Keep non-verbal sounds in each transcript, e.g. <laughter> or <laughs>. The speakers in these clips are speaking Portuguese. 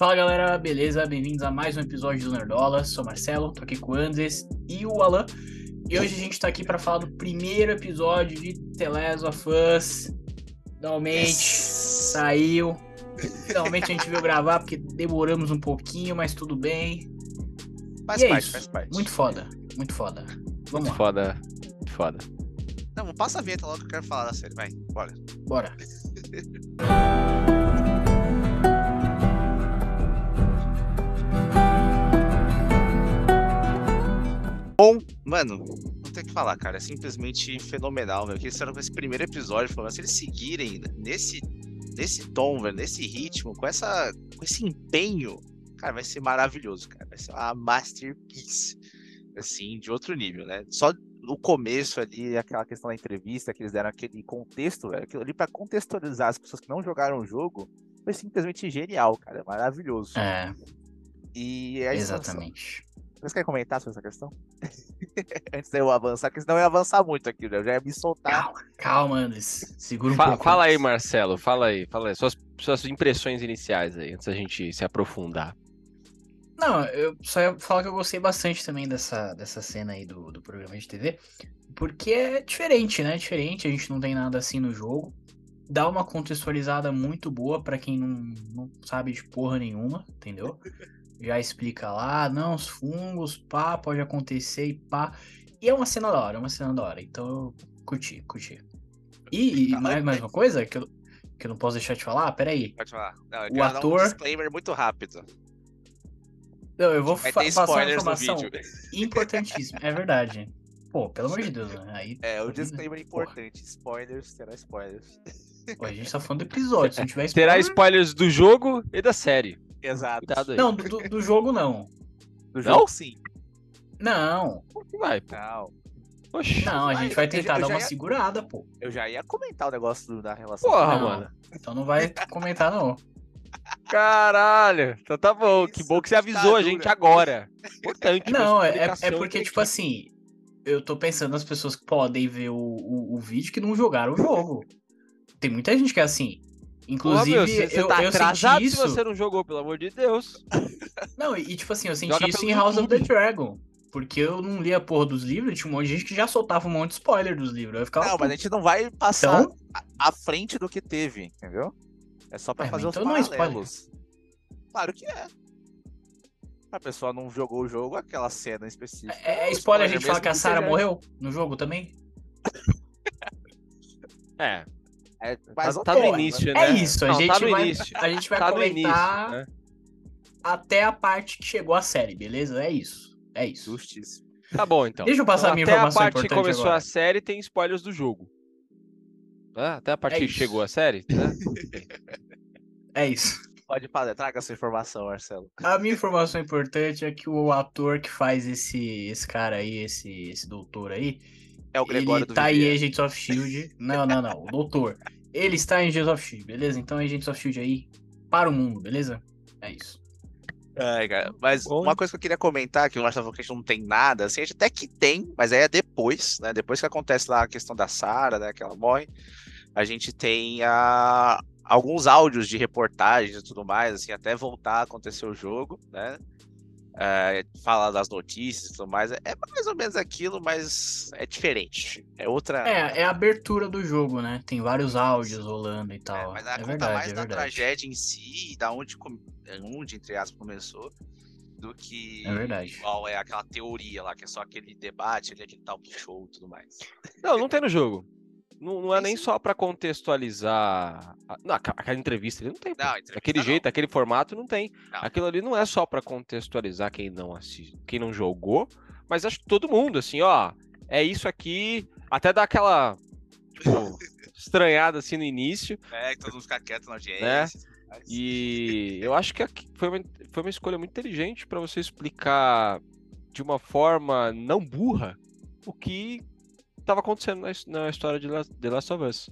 Fala galera, beleza? Bem-vindos a mais um episódio do Nerdola. Sou Marcelo, tô aqui com o Andes e o Alan. E hoje a gente tá aqui para falar do primeiro episódio de The Last of Us. Finalmente yes. saiu. Finalmente a gente veio gravar porque demoramos um pouquinho, mas tudo bem. Faz e é parte, é faz parte. Muito foda, muito foda. Vamos muito lá. foda, muito foda. Não, passa a vinheta logo que eu quero falar da série, vai, bora. Bora. <laughs> Bom, mano, não tem o que falar, cara. É simplesmente fenomenal, velho. O que eles fizeram com esse primeiro episódio, falando, se eles seguirem nesse, nesse tom, velho, nesse ritmo, com, essa, com esse empenho, cara, vai ser maravilhoso, cara. Vai ser uma masterpiece, assim, de outro nível, né? Só no começo ali, aquela questão da entrevista, que eles deram aquele contexto, velho, aquilo ali pra contextualizar as pessoas que não jogaram o jogo, foi simplesmente genial, cara. Maravilhoso. É. E é Exatamente. Vocês querem comentar sobre essa questão? <laughs> Antes de eu avançar, porque senão eu ia avançar muito aqui, né? eu já ia me soltar. Calma, calma Andes. Segura um Fa pouco. Fala aí, Marcelo, fala aí, fala aí. Suas, suas impressões iniciais aí, antes da gente se aprofundar. Não, eu só ia falar que eu gostei bastante também dessa, dessa cena aí do, do programa de TV. Porque é diferente, né? Diferente, a gente não tem nada assim no jogo. Dá uma contextualizada muito boa para quem não, não sabe de porra nenhuma, entendeu? <laughs> Já explica lá, não, os fungos, pá, pode acontecer e pá. E é uma cena da hora, é uma cena da hora. Então eu curti, curti. E, mais, mais uma coisa que eu, que eu não posso deixar de falar, peraí. Pode falar. Não, eu O ator- um disclaimer muito rápido. Não, eu vou fa- passar uma spoilers informação importantíssima. É verdade. <laughs> Pô, pelo amor de Deus, né? Aí, É, o Porra. disclaimer importante. Spoilers, terá spoilers. pô, a gente tá falando do episódio. Se não tiver Terá spoiler... spoilers do jogo e da série. Exato. Cuidado aí. Não, do, do- jogo não. Do Não? jogo, sim. Não, Vai, pô. Não. Oxi. não, a gente vai eu tentar eu dar já uma ia- segurada, pô. Eu já ia comentar o negócio do- da relação. Porra, Não. mano. Então não vai comentar, não. Caralho. Então tá bom. que Isso, bom que você avisou a ditadura. gente agora. Importante. Não, é, é- é porque, tipo assim, eu tô pensando nas pessoas que podem ver o, o, o vídeo que não jogaram o jogo. Tem muita gente que é assim. Inclusive, meu, eu, tá eu atrasado isso. se você não jogou, pelo amor de Deus. <laughs> Não, e, tipo assim, eu senti Joga isso em House of the YouTube. Dragon. Porque eu não li a porra dos livros, tinha um monte de gente que já soltava um monte de spoiler dos livros. Eu ficava. Não, mas a gente não vai passar Então, à- frente do que teve, entendeu? É só pra É, fazer os então não é spoiler. paralelos. Claro que é. A pessoa não jogou o jogo, aquela cena específica. é, é spoiler a gente mesmo que a Sarah morreu no jogo também? <laughs> É, É, tá, mas não tá tem, no início, É né? isso, a Não, gente tá no vai, início. <laughs> a gente vai Tá no início, comentar né? até a parte que chegou a série, beleza? É isso. É isso. Justíssimo. Tá bom, então. Deixa eu passar Então, a minha até a informação parte que começou agora. a série tem spoilers do jogo. Ah, até a parte É que isso. chegou a série? <laughs> né? É isso. Pode falar, traga essa informação, Marcelo. A minha informação importante é que o ator que faz esse, esse cara aí, esse, esse doutor aí, É o Gregório ele do tá em Vivier. Agents of Shield. Não, não, não. O doutor. Ele está em Agents of Shield, beleza? Então Agents of Shield aí para o mundo, beleza? É isso. Ai, cara, mas Bom. uma coisa que eu queria comentar, que o que a gente não tem nada, assim, a gente até que tem, mas aí é depois, né? Depois que acontece lá a questão da Sarah, né? Que ela morre, a gente tem a, alguns áudios de reportagens e tudo mais, assim, até voltar a acontecer o jogo, né? É, fala das notícias e tudo mais. É mais ou menos aquilo, mas é diferente. É outra. É, é a abertura do jogo, né? Tem vários áudios rolando e É, tal. mas ela É conta verdade, mais é da verdade. tragédia em si, da onde, com- onde entre aspas, começou, do que É verdade. igual é aquela teoria lá, que é só aquele debate, ali, aquele talk show e tudo mais. Não, não tem no jogo. Não, não é nem só pra contextualizar. a- Não, aquela entrevista ali não tem. Não, Daquele não. jeito, aquele formato não tem. Não. Aquilo ali não é só pra contextualizar quem não assiste, quem não jogou, mas acho que todo mundo, assim, ó, é isso aqui. Até dá aquela tipo, <laughs> estranhada assim no início. É, que todo mundo fica quieto na audiência. Né? e mais. E <laughs> eu acho que foi uma, foi uma escolha muito inteligente pra você explicar de uma forma não burra o que estava acontecendo na, his- na história de The Last of Us.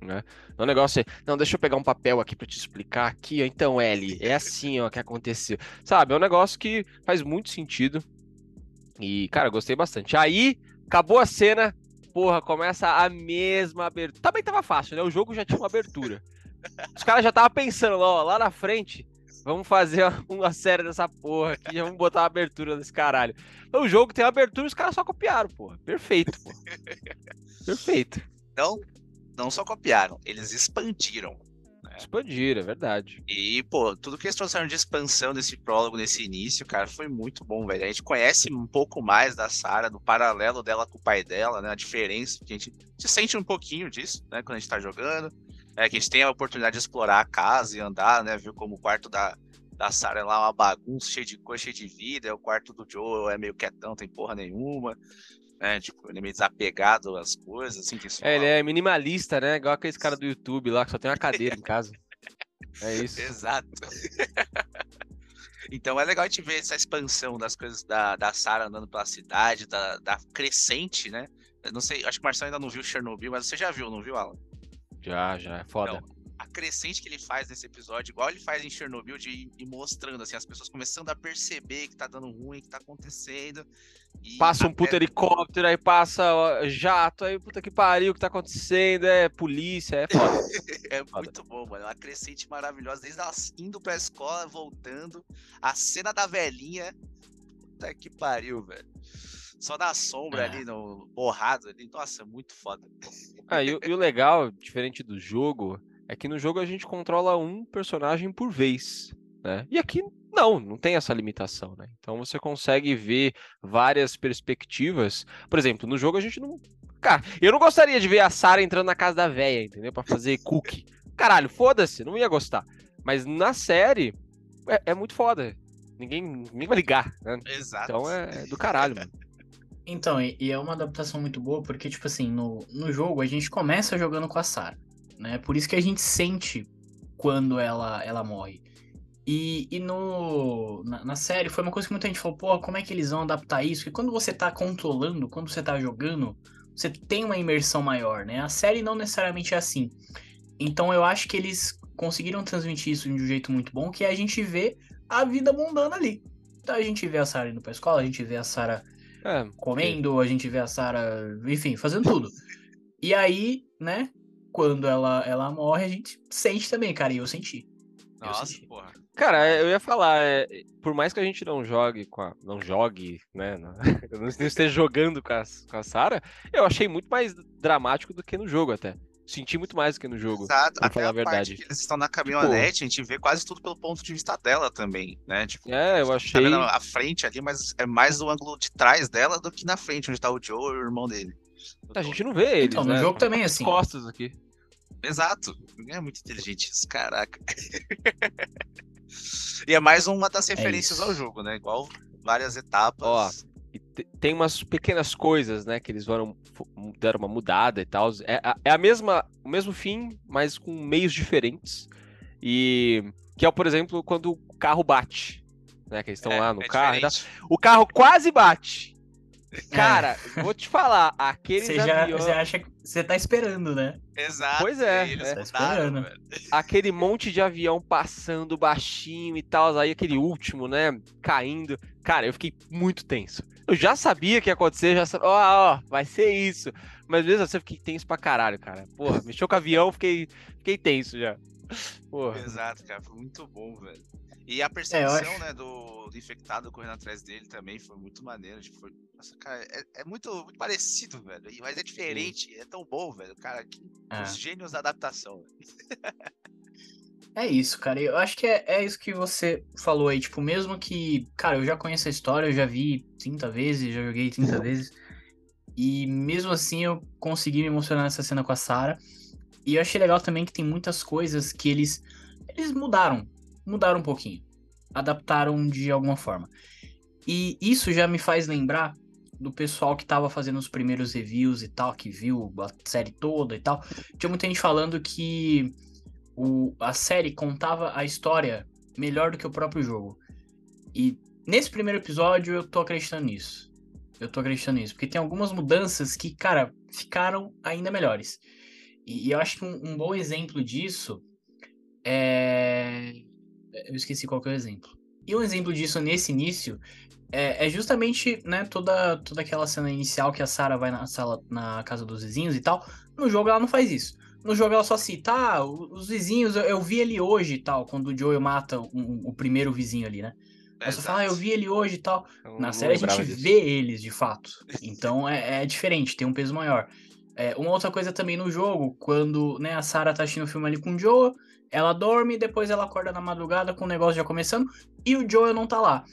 Né? Não é negócio assim, não, deixa eu pegar um papel aqui pra te explicar aqui, então, Ellie, é assim, ó, que aconteceu. Sabe, é um negócio que faz muito sentido. E, cara, gostei bastante. Aí, acabou a cena, porra, começa a mesma abertura. Também tava fácil, né? O jogo já tinha uma abertura. Os caras já estavam pensando, ó, lá na frente Vamos fazer <laughs> uma, série dessa porra aqui, vamos botar uma abertura desse caralho. O jogo tem uma abertura e os caras só copiaram, porra. Perfeito, porra. <laughs> Perfeito. Então, não só copiaram, eles expandiram. Expandiram, é verdade. E, pô, tudo que eles trouxeram de expansão desse prólogo, nesse início, cara, foi muito bom, velho. A gente conhece um pouco mais da Sarah, do paralelo dela com o pai dela, né? A diferença, que a gente, a gente sente um pouquinho disso, né? Quando a gente tá jogando. É, que a gente tem a oportunidade de explorar a casa e andar, né? Viu como o quarto da, da Sarah é lá uma bagunça, cheio de coisa, cheio de vida. O quarto do Joe é meio quietão, tem porra nenhuma. Né? Tipo, ele é meio desapegado às coisas, assim. Que é, ele é minimalista, né? Igual aquele cara do YouTube lá, que só tem uma cadeira em casa. É <laughs> isso. Exato. <laughs> então é legal a gente ver essa expansão das coisas da, da Sarah andando pela cidade, da, da crescente, né? Eu não sei, acho que o Marcelo ainda não viu Chernobyl, mas você já viu, não viu, Alan? Já, já, é foda. Então, a crescente que ele faz nesse episódio, igual ele faz em Chernobyl, de ir mostrando, assim, as pessoas começando a perceber que tá dando ruim, que tá acontecendo. passa um puta helicóptero, aí passa jato, aí puta que pariu, o que tá acontecendo, é polícia, é foda. <laughs> é foda. muito bom, mano. É uma crescente maravilhosa, desde elas indo pra escola, voltando, a cena da velhinha, puta que pariu, velho. Só da sombra é. ali, no borrado ali. Nossa, muito foda. Ah, e, e o legal, diferente do jogo, é que no jogo a gente controla um personagem por vez. Né? E aqui não, não tem essa limitação, né? Então você consegue ver várias perspectivas. Por exemplo, no jogo a gente não. Cara, eu não gostaria de ver a Sarah entrando na casa da véia, entendeu? Pra fazer <laughs> cookie. Caralho, foda-se, não ia gostar. Mas na série é, é muito foda. Ninguém, ninguém vai ligar, né? Exato. Então é, é do caralho, mano. <laughs> Então, e, é uma adaptação muito boa, porque, tipo assim, no, no jogo a gente começa jogando com a Sarah, né? Por isso que a gente sente quando ela, ela morre. E, e no, na, na, série foi uma coisa que muita gente falou, pô, como é que eles vão adaptar isso? Porque quando você tá controlando, quando você tá jogando, você tem uma imersão maior, né? A série não necessariamente é assim. Então eu acho que eles conseguiram transmitir isso de um jeito muito bom, que é a gente vê a vida mundana ali. Então a gente vê a Sarah indo pra escola, a gente vê a Sarah é, comendo, a gente vê a Sarah, enfim, fazendo tudo. E aí, né, quando ela, ela morre, a gente sente também, cara, e eu senti. Nossa, eu senti. porra. Cara, eu ia falar, é, por mais que a gente não jogue com a. Não jogue, né? <laughs> Não, não esteja jogando com a, com a Sarah, eu achei muito mais dramático do que no jogo até. Senti muito mais do que no jogo. Exato, pra falar a, a verdade. que eles estão na caminhonete, tipo, a gente vê quase tudo pelo ponto de vista dela também, né? Tipo, é, eu achei. Tá vendo a frente ali, mas é mais do ângulo de trás dela do que na frente, onde tá o Joe e o irmão dele. A gente não vê eles, então, né? no jogo também assim. costas aqui. Exato. É muito inteligente isso, caraca. <laughs> e é mais uma das é referências é ao jogo, né? Igual várias etapas. Ó, tem umas pequenas coisas, né, que eles foram deram uma mudada e tal. É, é a mesma, o mesmo fim, mas com meios diferentes. E que é, por exemplo, quando o carro bate, né, que eles estão é, lá no é carro. O carro quase bate. Cara, vou te falar, aqueles você já, aviões... Você acha que você tá esperando, né? Exato. Pois é. Eles é. Tá aquele monte de avião passando baixinho e tal, aí aquele último, né, caindo. Cara, eu fiquei muito tenso. Eu já sabia que ia acontecer, já sabia, ó, ó, vai ser isso. Mas mesmo assim eu fiquei tenso pra caralho, cara. Porra, mexeu com o avião, fiquei, fiquei tenso já. Porra. Exato, cara, foi muito bom, velho. E a percepção, é, né, do, do, infectado correndo atrás dele também foi muito maneiro. Tipo, foi... Nossa, cara, é, é muito, muito, parecido, velho. Mas é diferente, é tão bom, velho. Cara, que, é. os gênios da adaptação. é isso, cara. Eu acho que é, é isso que você falou aí. Tipo, mesmo que, cara, eu já conheço a história, eu já vi 30 vezes, já joguei 30 <laughs> vezes. E mesmo assim eu consegui me emocionar nessa cena com a Sarah. E eu achei legal também que tem muitas coisas que eles eles mudaram mudaram um pouquinho. Adaptaram de alguma forma. E isso já me faz lembrar do pessoal que tava fazendo os primeiros reviews e tal, que viu a série toda e tal. Tinha muita gente falando que o, a série contava a história melhor do que o próprio jogo. E nesse primeiro episódio eu tô acreditando nisso. Eu tô acreditando nisso. Porque tem algumas mudanças que, cara, ficaram ainda melhores. E, e eu acho que um, um bom exemplo disso é eu esqueci qual é o exemplo. E um exemplo disso nesse início é, é, justamente, né, toda, toda aquela cena inicial que a Sarah vai na sala, na casa dos vizinhos e tal. No jogo ela não faz isso. no jogo ela só cita, ah, os vizinhos, eu, eu vi ele hoje e tal, quando o Joel mata um, o primeiro vizinho ali, né? Ela só fala, ah, eu vi ele hoje e tal. Eu Na série a gente disso. vê eles de fato. Então é, é diferente, tem um peso maior. É, uma outra coisa também no jogo, quando né, a Sarah tá assistindo o filme ali com o Joel, ela dorme, depois ela acorda na madrugada com o negócio já começando, e o Joel não tá lá.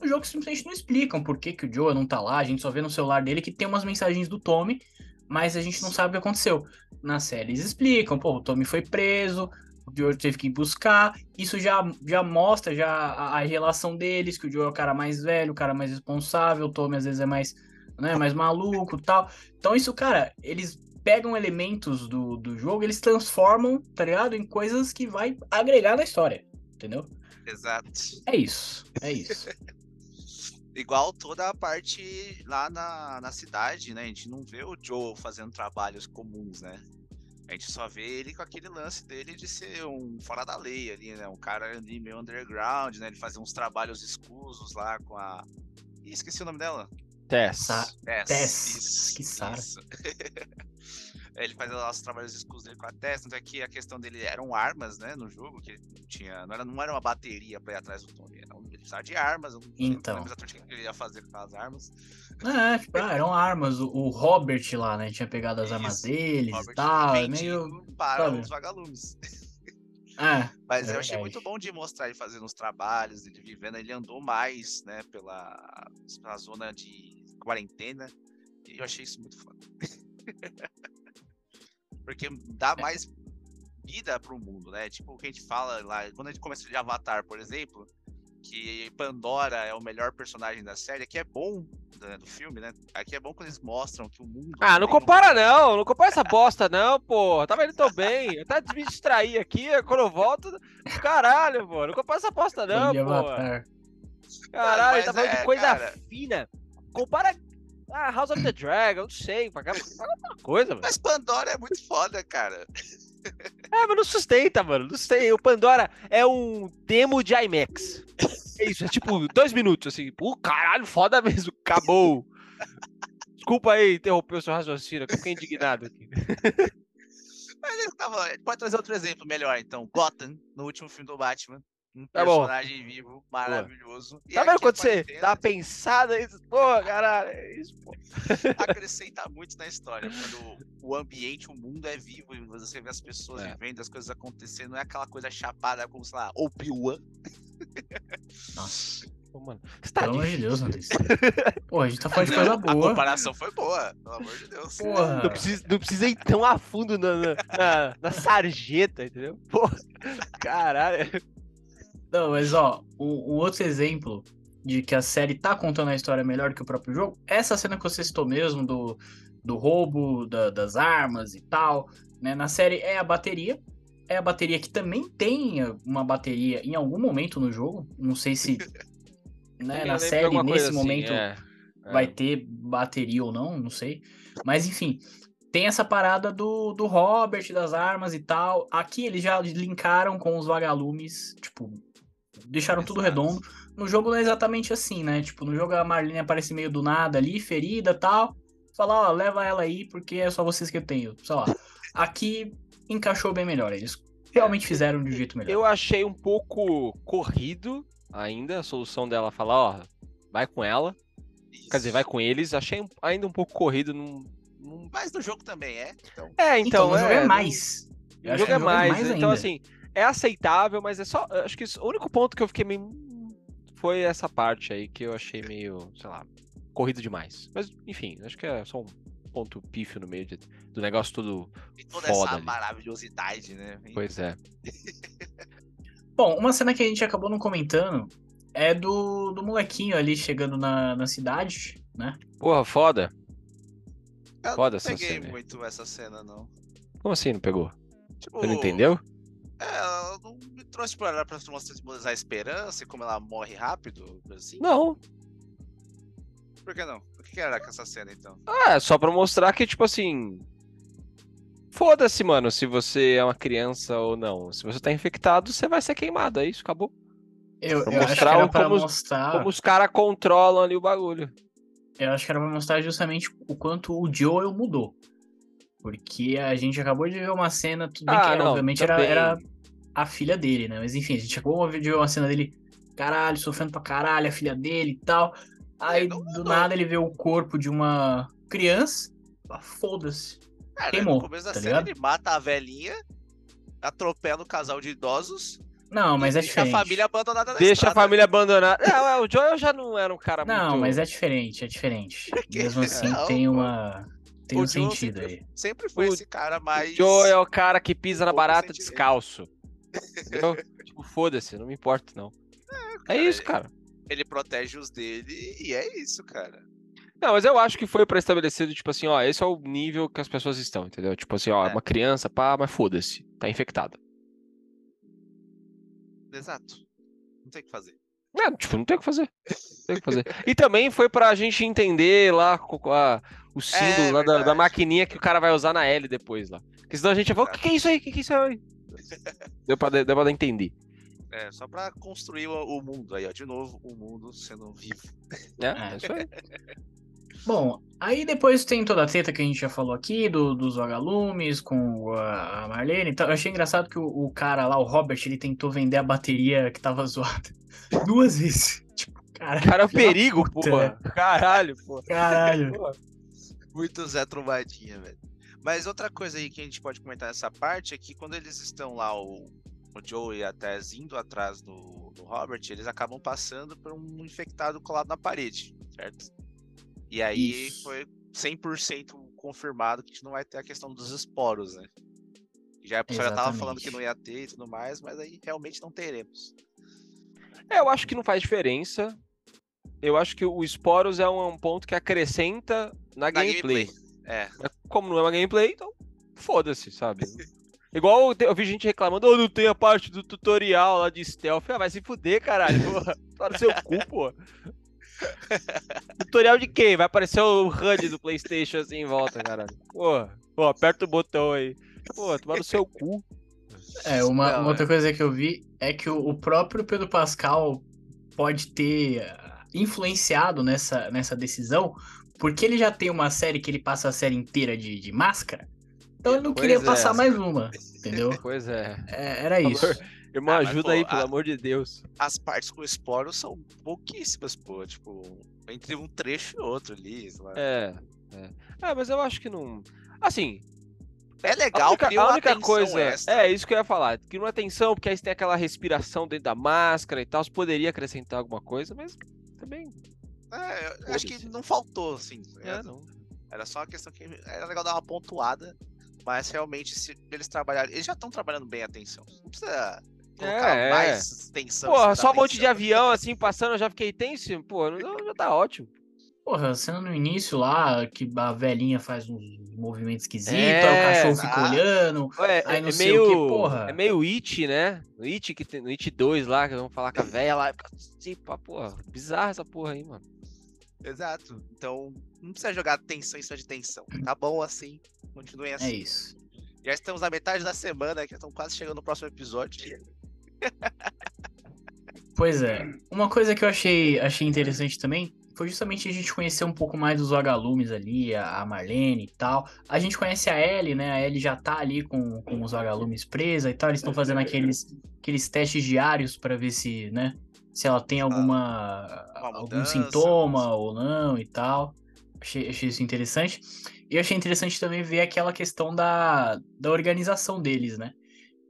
No jogo simplesmente não explicam por que, que o Joel não tá lá, a gente só vê no celular dele que tem umas mensagens do Tommy, mas a gente não sabe o que aconteceu. Na série eles explicam, pô, o Tommy foi preso, o Joel teve que ir buscar, isso já, já mostra já a, a relação deles, que o Joel é o cara mais velho, o cara mais responsável, o Tommy às vezes é mais, né, mais maluco tal. Então isso, cara, eles pegam elementos do, do jogo, eles transformam, tá ligado? Em coisas que vai agregar na história, entendeu? Exato. É isso, é isso. <laughs> Igual toda a parte lá na, na cidade, né? A gente não vê o Joe fazendo trabalhos comuns, né? A gente só vê ele com aquele lance dele de ser um fora da lei ali, né? Um cara ali meio underground, né? Ele fazia uns trabalhos escusos lá com a. Ih, esqueci o nome dela. Tess. Sa- Tess. Tess, isso, que Sara. isso. <laughs> ele fazia lá os trabalhos escusos dele com a Tess, tanto é que a questão dele eram armas, né, no jogo, que ele não tinha, não era, não era uma bateria pra ir atrás do Tony, era um, ele precisava de armas, Então. não lembro exatamente o que ele ia fazer com as armas. É, tipo, ah, eram armas. O, o Robert lá, né? Tinha pegado as armas Isso, deles Robert e tal. É meio. para sabe? os vagalumes. É, Mas É eu achei muito bom de mostrar ele fazendo os trabalhos, ele vivendo, ele andou mais, né, pela, pela zona de quarentena, e eu achei isso muito foda. <laughs> Porque dá mais vida pro mundo, né? Tipo o que a gente fala lá, quando a gente começa de Avatar, por exemplo, que Pandora é o melhor personagem da série, que é bom né, do filme, né? Aqui é bom quando eles mostram que o mundo. Ah, não tem um- compara não, não compara essa bosta não, pô. Tava indo tão bem. Até me distrair aqui, quando eu volto. Caralho, pô. Não compara essa bosta não, pô. Caralho, mas tá falando é, de coisa cara. fina. Compara a House of the Dragon, não sei, pagar alguma coisa, mano. Mas Pandora é muito foda, cara. É, mas não sustenta, mano. Não sei. O Pandora é um demo de IMAX. <laughs> É isso, é tipo dois minutos, assim. Pô, caralho, foda mesmo. Acabou. Desculpa aí interromper o seu raciocínio, que eu fiquei indignado aqui. Mas ele tava. Pode trazer outro exemplo melhor, então. Gotham, no último filme do Batman. Um Tá bom. personagem vivo, maravilhoso. Tá vendo quando você dá uma pensada aí? Pô, caralho, é isso, pô. acrescenta muito na história. Quando o ambiente, o mundo é vivo e você vê as pessoas É. vivendo, as coisas acontecendo, não é aquela coisa chapada como, sei lá, Obi-Wan. Nossa, Pô, mano, tá pelo amor de. Deus, Andrés. <laughs> Pô, a gente tá falando de Não, coisa A boa. comparação foi boa, pelo amor de Deus. Porra. Não precisa, não precisa ir tão a fundo na, na, na- na sarjeta, entendeu? Pô, caralho. Não, mas ó, um, um outro exemplo de que a série tá contando a história melhor que o próprio jogo, essa cena que você citou mesmo, do, do roubo da- das armas e tal, né? Na série é a bateria. É a bateria que também tem uma bateria em algum momento no jogo. Não sei se <laughs> né, na série, nesse assim, momento, é, é. vai ter bateria ou não, não sei. Mas enfim, tem essa parada do, do Robert, das armas e tal. Aqui eles já linkaram com os vagalumes, tipo, deixaram tudo Exato. redondo. No jogo não é exatamente assim, né? Tipo, no jogo a Marlene aparece meio do nada ali, ferida e tal. Fala, ó, leva ela aí, porque é só vocês que eu tenho. Sei lá. Aqui encaixou bem melhor. Eles realmente fizeram de um jeito melhor. Eu achei um pouco corrido ainda a solução dela falar, ó, vai com ela. Quer dizer, vai com eles. Achei ainda um pouco corrido. Num, num- Mas no jogo também é. Então, É, Então, então. no jogo é, é no- mais. Eu O acho jogo é no jogo é mais. mais então, ainda. assim, é aceitável, mas é só. Acho que isso- o único ponto que eu fiquei meio. Foi essa parte aí que eu achei meio, sei lá, corrido demais. Mas, enfim, acho que é só um ponto pífio no meio de- do negócio todo. e toda Foda essa ali. maravilhosidade, né? Pois é. <laughs> Bom, uma cena que a gente acabou não comentando é do, do molequinho ali chegando na, na cidade, né? Porra, foda. Eu Foda não essa peguei cena muito essa cena, não. Como assim não pegou? Tipo, Você não entendeu? É, ela não me trouxe pra ela pra mostrar mostrar a esperança e como ela morre rápido, assim. Não. Por que não? O que que era com essa cena, então? Ah, é só pra mostrar que, tipo assim. Foda-se, mano, se você é uma criança ou não. Se você tá infectado, você vai ser queimado. É isso, acabou. Eu, Pra eu acho que mostrar era o- pra como os- mostrar. Como os caras controlam ali o bagulho. Eu acho que era pra mostrar justamente o quanto o Joel mudou. Porque a gente acabou de ver uma cena, tudo bem Ah, que não, obviamente era, era a filha dele, né? Mas enfim, a gente acabou de ver uma cena dele, caralho, sofrendo pra caralho, a filha dele e tal. Aí não do mudou. nada ele vê o corpo de uma criança, ah, foda-se. Cara, Queimou, no começo da tá série ligado? ele mata a velhinha, atropela o casal de idosos Não, mas é deixa diferente. a família abandonada na Deixa a estrada. família abandonada. Não, é, o Joel já não era um cara Não, muito. mas é diferente, é diferente. <laughs> Mesmo assim, Não, tem uma. Tem O um sentido sempre, aí. Sempre foi O esse cara mais. Joel é o cara que pisa na Pouco barata sentimento. descalço. Entendeu? <laughs> tipo, foda-se, não me importa, não. É cara, isso, cara. Ele protege os dele e é isso, cara. Não, mas eu acho que foi pra estabelecido, tipo assim, ó, esse é o nível que as pessoas estão, entendeu? Tipo assim, ó, É. uma criança, pá, mas foda-se, tá infectada. Exato. Não tem o que fazer. É, tipo, não tem o que fazer. Não tem o que fazer. E também foi pra gente entender lá a- o símbolo lá da, da É maquininha que o cara vai usar na L depois lá. Porque senão a gente ia falar, o que, que é isso aí? O que, que é isso aí? <laughs> Deu pra, deu pra entender. É, só pra construir o, o mundo aí, ó. De novo, o mundo sendo vivo. É, É. é isso aí. <laughs> Bom, aí depois tem toda a treta que a gente já falou aqui, do, dos vagalumes com a Marlene e tal. Eu achei engraçado que o, o cara lá, o Robert, ele tentou vender a bateria que tava <laughs> zoada duas vezes. Tipo, cara, Cara, é um perigo, porra. Caralho, porra. caralho. Porra. Muito Zé Trombadinha, velho. Mas outra coisa aí que a gente pode comentar nessa parte é que quando eles estão lá, o, o Joe e a Tess indo atrás do, do Robert, eles acabam passando por um infectado colado na parede, certo? E aí Isso. foi 100% confirmado que a gente não vai ter a questão dos esporos, né? Já, a pessoa já tava falando que não ia ter e tudo mais, mas aí realmente não teremos. É, eu acho que não faz diferença. Eu acho que o Sporos é um, um ponto que acrescenta na, Na gameplay. É, Mas Como não é uma gameplay, então foda-se, sabe? <laughs> Igual eu vi gente reclamando, oh, não tem a parte do tutorial lá de stealth. Ah, vai se fuder, caralho. <laughs> Porra. Tá no seu cu, pô. tutorial de quem? Vai aparecer o HUD do Playstation assim em volta, caralho. Porra. Pô, aperta o botão aí. Pô, tomar no seu cu. É, uma, Não, uma outra é. coisa que eu vi é que o, o próprio Pedro Pascal pode ter ah, influenciado nessa, nessa decisão, porque ele já tem uma série que ele passa a série inteira de, de máscara, então ele não Pois queria é. passar mais uma, entendeu? <laughs> Pois é. É, era isso. Irmão, Ah, mas, ajuda pô, aí, pelo a- amor de Deus. as partes com esporos são pouquíssimas, pô. Tipo, entre um trecho e outro ali. É, é. Ah, mas eu acho que não. Assim, É a legal, única, cria a uma única coisa. extra. É, isso que eu ia falar. Que não é tensão, porque aí você tem aquela respiração dentro da máscara e tal. Você poderia acrescentar alguma coisa, mas também. É, eu acho que não faltou, assim. É, ligado? não. Era só uma questão que era legal dar uma pontuada, mas realmente se eles trabalharem, eles já estão trabalhando bem a tensão. Não precisa colocar É, é. mais tensão. Porra, só um monte de avião assim passando, eu já fiquei tenso. Pô, não- já tá ótimo. Porra, cena no início lá, que a velhinha faz uns movimentos esquisitos, É, aí o cachorro fica exato. olhando. É, Aí é não sei o meio. que, porra. É meio It, né? No It, que tem, no It 2 lá, que vamos falar com a velha lá. Tipo, porra, bizarra essa porra aí, mano. Exato. Então, não precisa jogar tensão em cima de tensão. Tá bom assim, continuem É assim. isso. Já estamos na metade da semana, que estamos quase chegando no próximo episódio. Pois é. Uma coisa que eu achei, achei interessante também foi justamente a gente conhecer um pouco mais dos vagalumes ali, a Marlene e tal. A gente conhece a Ellie, né? A Ellie já tá ali com, com os vagalumes presa e tal. Eles estão fazendo aqueles, aqueles testes diários pra ver se, né? Se ela tem alguma algum sintoma ou não e tal. Achei, achei isso interessante. E eu achei interessante também ver aquela questão da, da organização deles, né?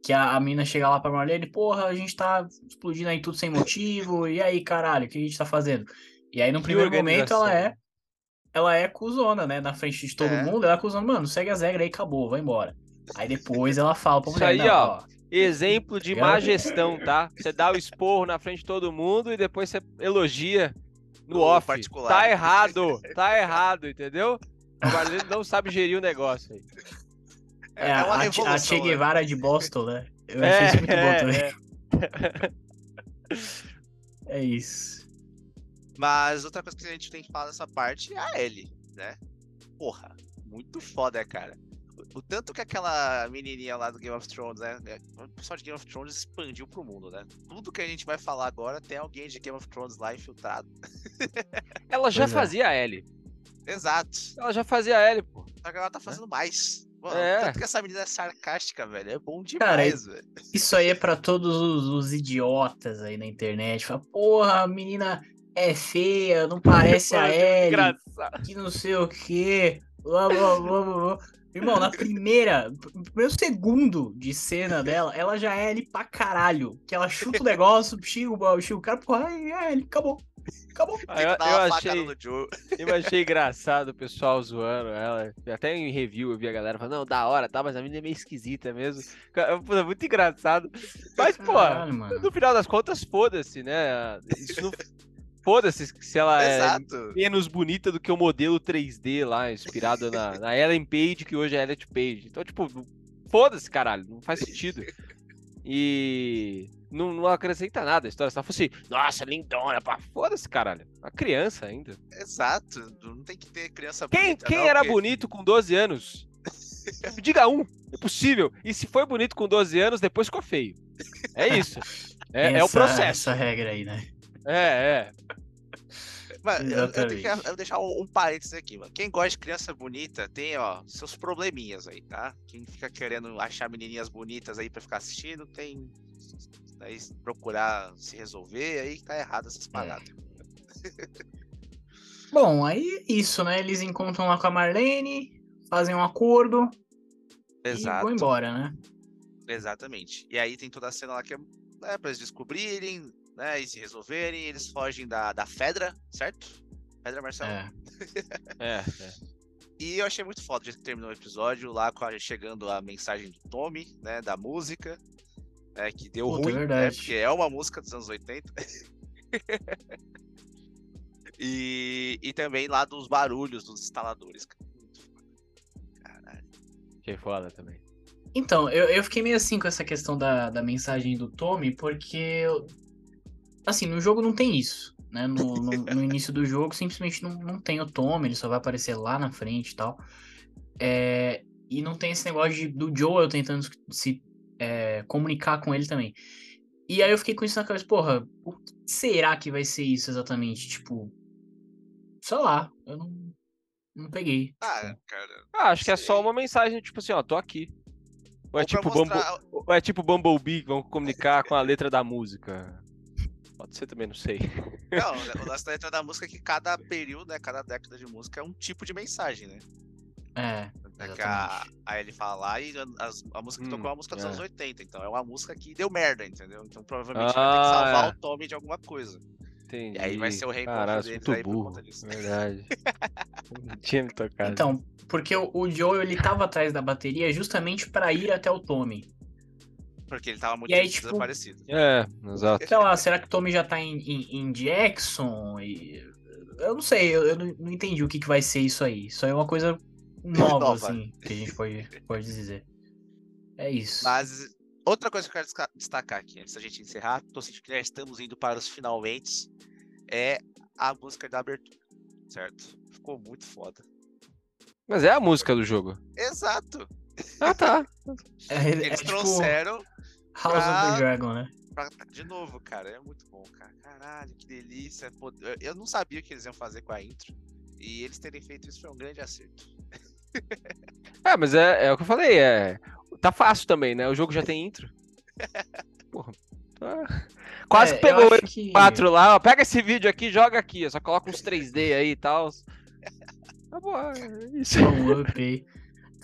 Que a, a mina chega lá pra Marlene, porra, a gente tá explodindo aí tudo sem motivo, e aí, caralho, o que a gente tá fazendo? E aí, no Que primeiro momento, ela é organização. ela é cuzona, né? Na frente de todo É. mundo, ela é cuzona, mano, segue as regras aí, acabou, vai embora. Aí depois ela fala pra Isso mulher, aí, não, ó, ó, Exemplo de Legal. má gestão, tá? Você dá o esporro na frente de todo mundo e depois você elogia no No off. particular. Tá errado, tá errado, entendeu? O Marlene não sabe gerir o negócio aí. é, a, uma a, Che- a Che né? Guevara de Boston, né? Eu achei isso muito bom também. é. <laughs> É isso. Mas outra coisa que a gente tem que falar nessa parte é a Ellie, né? Porra, muito foda, cara. O, tanto que aquela menininha lá do Game of Thrones, né? é, O pessoal de Game of Thrones expandiu pro mundo, né? Tudo que a gente vai falar agora tem alguém de Game of Thrones lá infiltrado. <laughs> Ela já Pois é. fazia a L. Exato. Ela já fazia a L, pô. Só que ela tá fazendo mais. Mano, É. Tanto que essa menina é sarcástica, velho. É bom Cara, demais, velho. Isso aí é pra todos os, os idiotas aí na internet. Fala, porra, a menina é feia, não parece a <laughs> Ellie, Engraçado. que não sei o quê. Blá, blá, blá. Irmão, na primeira, no primeiro segundo de cena dela, ela já é Ellie pra caralho. Que ela chuta o negócio, xinga o cara, porra, é Ellie, acabou. Acabou. Ah, eu, eu achei, eu <laughs> achei engraçado o pessoal zoando ela. Até em review eu vi a galera falando, não, da hora, tá, mas a menina é meio esquisita mesmo. Pô, é muito engraçado. Mas, pô, Caralho, no final das contas, foda-se, né? Isso não. Foda-se se ela é Exato. menos bonita do que o modelo 3D lá, inspirado na, na Ellen Page, que hoje é Elliot Page. Então, tipo, foda-se, caralho, não faz sentido. E não, não acrescenta nada a história. Se ela fosse, nossa, lindona, pá, foda-se, caralho. Uma criança ainda. Exato. Não tem que ter criança Quem, bonita, quem não, era porque- bonito com 12 anos? <laughs> Diga um, é possível. E se foi bonito com 12 anos, depois ficou feio. É isso. É, Tem é o essa- processo. Essa regra aí, né? É, é. Mano, eu, eu tenho que eu vou deixar um, um parênteses aqui, mano. Quem gosta de criança bonita tem, ó, seus probleminhas aí, tá? Quem fica querendo achar menininhas bonitas aí pra ficar assistindo, tem. Aí procurar se resolver, aí tá errado essas paradas. <laughs> Bom, aí é isso, né? Eles encontram lá com a Marlene, fazem um acordo e Exato. vão embora, né? Exatamente. E aí tem toda a cena lá que é né, pra eles descobrirem, né? E se resolverem, eles fogem da, da Fedra, certo? Fedra Marcelo. É. É, é. E eu achei muito foda o jeito que terminou o episódio, lá com a- chegando a mensagem do Tommy, né, da música, né, que deu Puta, é ruim, né, verdade. porque é uma música dos anos 80. <laughs> e, e também lá dos barulhos dos instaladores. cara. Muito foda. Caralho. Achei foda também. Então, eu, eu fiquei meio assim com essa questão da, da mensagem do Tommy, porque. eu- Assim, no jogo não tem isso. Né? No, <laughs> no, no início do jogo, simplesmente não, não tem o Tommy, ele só vai aparecer lá na frente e tal. É, e não tem esse negócio de- do Joel tentando se é, comunicar com ele também. E aí eu fiquei com isso na cabeça, porra, o que será que vai ser isso exatamente? Tipo, sei lá, eu não, não peguei. Ah, tipo, cara. Ah, acho que é só uma mensagem, tipo assim, ó, tô aqui. Ou é ou tipo, Bumble, mostrar- ou é tipo Bumblebee, que vão comunicar com a letra da música. Pode ser também, não sei. Não, <laughs> o lance da letra da música é que cada período, né, cada década de música é um tipo de mensagem, né? é, É que a, a ele fala lá e a, a música que Hum, tocou é uma música dos é. anos 80, então é uma música que deu merda, entendeu? Então provavelmente vai ter Ah, que salvar é. o Tommy de alguma coisa. Entendi. E aí vai ser o reencontro Caralho, sou deles muito aí por burro. conta disso. Verdade. <laughs> não tinha me tocado. Então, porque o, o Joel ele tava atrás da bateria justamente pra ir até o Tommy. Porque ele tava muito E aí, tipo, desaparecido. É, exato. Sei lá, será que o Tommy já tá em, em, em Jackson? E... Eu não sei, eu, eu não, entendi o que, que vai ser isso aí. Isso aí é uma coisa <laughs> nova, Nova. assim, que a gente pode, pode dizer. É isso. Mas outra coisa que eu quero destacar aqui, antes da gente encerrar, tô sentindo que já estamos indo para os finalmente, é a música da abertura, certo? Ficou muito foda. Mas é a música do jogo. Exato! Ah, tá. É, é Eles tipo trouxeram House of pra- the Dragon, né? pra- de novo, cara, é muito bom, cara. Caralho, que delícia. Eu- não sabia o que eles iam fazer com a intro. E eles terem feito isso foi um grande acerto. É, <laughs> mas é, é o que eu falei, é. Tá fácil também, né? O jogo já tem intro. <laughs> Porra. tá- Quase É, eu pegou o acho que- 4 lá, ó. Pega esse vídeo aqui, joga aqui, ó, só coloca uns 3D aí e tal. <laughs> Tá bom, é isso. Um up aí.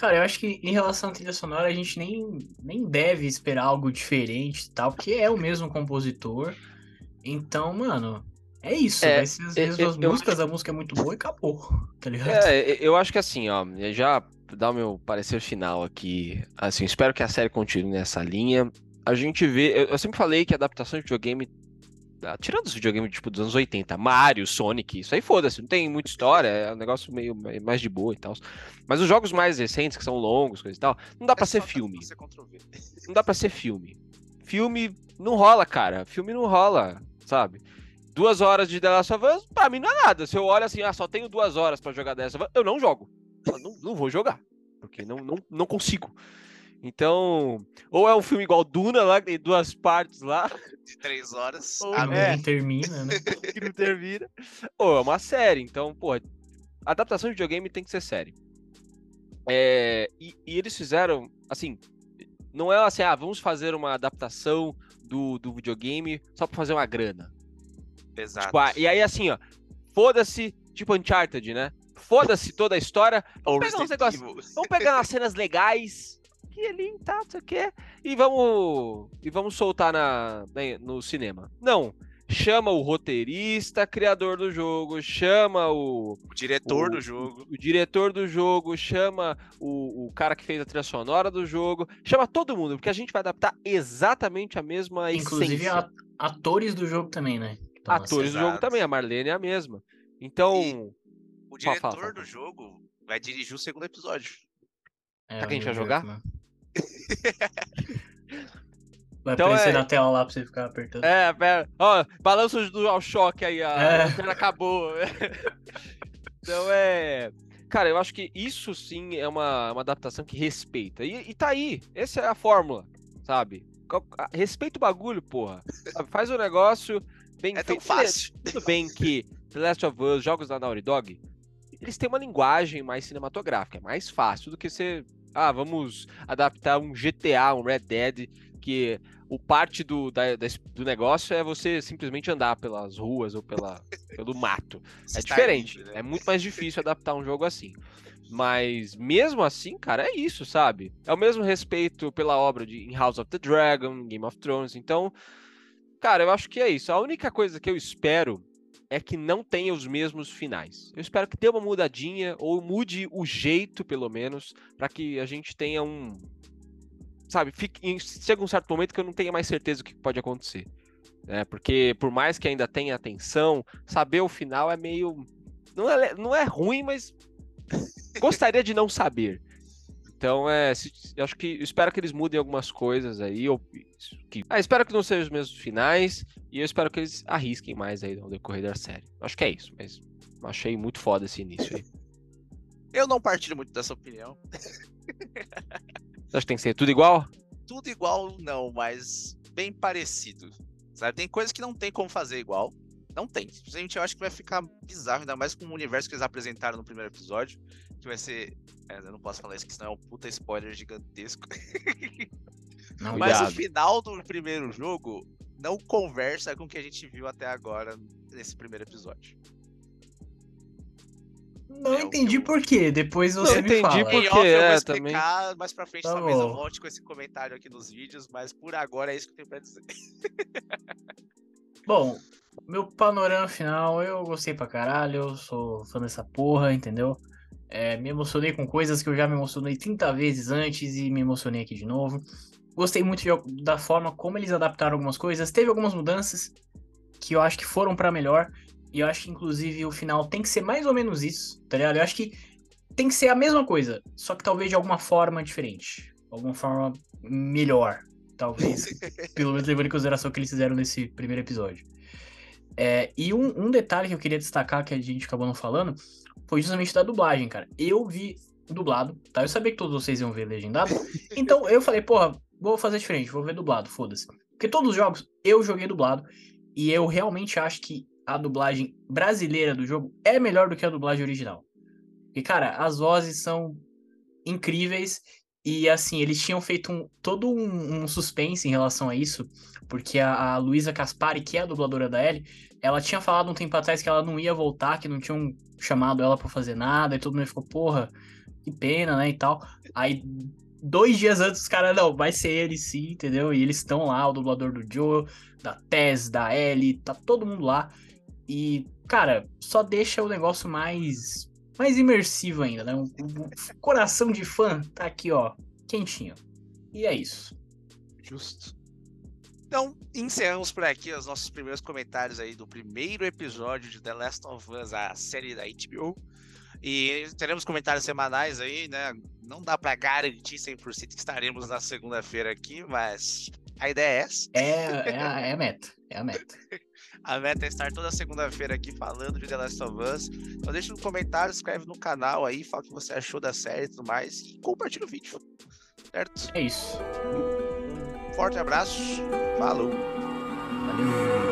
Cara, eu acho que em relação à trilha sonora, a gente nem, nem deve esperar algo diferente e tal, porque é o mesmo compositor. Então, mano, é isso. É, vai ser as mesmas eu- músicas, a música é muito boa e acabou, <laughs> tá ligado? É, eu acho que assim, ó, já dar o meu parecer final aqui. Assim, espero que a série continue nessa linha. A gente vê. Eu, eu sempre falei que a adaptação de videogame. Ah, Tirando os videogames tipo dos anos 80, Mario, Sonic, isso aí foda-se, não tem muita história, é um negócio meio mais de boa e tal. Mas os jogos mais recentes, que são longos, coisa e tal, não dá pra É ser só filme. V. <laughs> Não dá pra ser filme. Filme não rola, cara. Filme não rola, sabe? Duas horas de The Last of Us, pra mim não é nada. Se eu olho assim, ah, só tenho duas horas pra jogar The Last of Us, eu não jogo. Eu não, não vou jogar. Porque não, não, não consigo. Então, ou é um filme igual Duna, lá, que tem duas partes lá, <laughs> De três horas. <laughs> Ou Ah, não é. termina, né? <laughs> que não termina. Ou é uma série. Então, pô, adaptação de videogame tem que ser série. É, e, e eles fizeram, assim, não é assim, ah, vamos fazer uma adaptação do, do videogame só pra fazer uma grana. Exato. Tipo, ah, e aí, assim, ó, foda-se, tipo Uncharted, né? Foda-se toda a história. Ou Vamos pegar uns negócios. Vamos pegar umas cenas legais. Que ali, tá, não sei o quê. E vamos. E vamos soltar na, na- no cinema. Não. Chama o roteirista, criador do jogo, chama o, O diretor o- do jogo. o diretor do jogo, chama o, o cara que fez a trilha sonora do jogo, chama todo mundo, porque a gente vai adaptar exatamente a mesma Inclusive essência. atores do jogo também, né? Atores do jogo também, a Marlene é a mesma. Então, E- O Fala, diretor fala, fala. do jogo vai dirigir o segundo episódio. É, Será que a gente vai jogar? <laughs> Vai Então aparecer é- na tela lá pra você ficar apertando. É, pera. Ó, balanço do ao choque aí, a É. acabou. <laughs> então é. Cara, eu acho que isso sim é uma, uma adaptação que respeita. E, e tá aí. Essa é a fórmula, sabe? Respeita o bagulho, porra. Sabe? Faz o negócio bem É tão feito. fácil. Tudo bem que The Last of Us, jogos da Naughty Dog, eles têm uma linguagem mais cinematográfica. É mais fácil do que você. Ah, vamos adaptar um GTA, um Red Dead, que o parte do, da- do negócio é você simplesmente andar pelas ruas ou pela, <laughs> pelo mato. É Estar diferente. né? É muito mais difícil adaptar um jogo assim. Mas mesmo assim, cara, é isso, sabe? É o mesmo respeito pela obra de em House of the Dragon, Game of Thrones. Então, cara, eu acho que é isso. A única coisa que eu espero é que não tenha os mesmos finais. Eu espero que dê uma mudadinha ou mude o jeito, pelo menos, pra que a gente tenha um sabe, fique, chega um certo momento que eu não tenha mais certeza do que pode acontecer. Né? Porque por mais que ainda tenha atenção, saber o final é meio. Não é, não é ruim, mas gostaria de não saber. Então, é, se- eu acho que eu espero que eles mudem algumas coisas aí. Ou, que, ah, espero que não sejam os mesmos finais. E eu espero que eles arrisquem mais aí no decorrer da série. Acho que é isso, mas achei muito foda esse início aí. <laughs> Eu não partilho muito dessa opinião. Você acha que tem que ser tudo igual? Tudo igual, não, mas bem parecido. Sabe? Tem coisas que não tem como fazer igual. Não tem. Simplesmente eu acho que vai ficar bizarro, ainda mais com o universo que eles apresentaram no primeiro episódio. Que vai ser. é, eu não posso falar isso, que senão é um puta spoiler gigantesco. Não, <laughs> Mas o Cuidado. final do primeiro jogo não conversa com o que a gente viu até agora nesse primeiro episódio. não É o entendi eu- por quê. Depois Não você me entendi fala. por Em quê? off eu vou é, explicar mais pra frente, Tá talvez eu bom. volte com esse comentário aqui nos vídeos, mas por agora é isso que eu tenho pra dizer. Bom, meu panorama final, eu gostei pra caralho, eu sou fã dessa porra, entendeu? É, me emocionei com coisas que eu já me emocionei 30 vezes antes e me emocionei aqui de novo. Gostei muito de- da forma como eles adaptaram algumas coisas. Teve algumas mudanças que eu acho que foram pra melhor. E eu acho que, inclusive, o final tem que ser mais ou menos isso, tá ligado? Eu acho que tem que ser a mesma coisa, só que talvez de alguma forma diferente. Alguma forma melhor, talvez. <laughs> pelo menos levando em consideração o que eles fizeram nesse primeiro episódio. É, e um, um detalhe que eu queria destacar, que a gente acabou não falando, foi justamente da dublagem, cara. Eu vi dublado, tá? Eu sabia que todos vocês iam ver legendado. <laughs> Então eu falei, porra, vou fazer diferente, vou ver dublado, foda-se. Porque todos os jogos eu joguei dublado. E eu realmente acho que a dublagem brasileira do jogo é melhor do que a dublagem original. E, cara, as vozes são incríveis. E, assim, eles tinham feito um- todo um, um suspense em relação a isso. Porque a, a Luísa Caspari, que é a dubladora da Ellie, ela tinha falado um tempo atrás que ela não ia voltar, que não tinham chamado ela pra fazer nada. E todo mundo ficou, porra, que pena, né? E tal. Aí, dois dias antes, os caras, não, vai ser ele sim, entendeu? E eles estão lá, o dublador do Joe, da Tess, da Ellie, tá todo mundo lá. E, cara, só deixa o negócio mais mais imersivo ainda, né? Um, um coração de fã tá aqui, ó, quentinho. E é isso. Justo. Então, encerramos por aqui os nossos primeiros comentários aí do primeiro episódio de The Last of Us, a série da HBO. E teremos comentários semanais aí, né? Não dá pra garantir 100% que estaremos na segunda-feira aqui, mas a ideia é essa. É, é, a, é a meta. É a meta. <laughs> A meta é estar toda segunda-feira aqui falando de The Last of Us. Então deixa no comentário, inscreve no canal aí, fala o que você achou da série e tudo mais. E compartilha o vídeo. Certo? É isso. Um forte abraço. Falou! Valeu.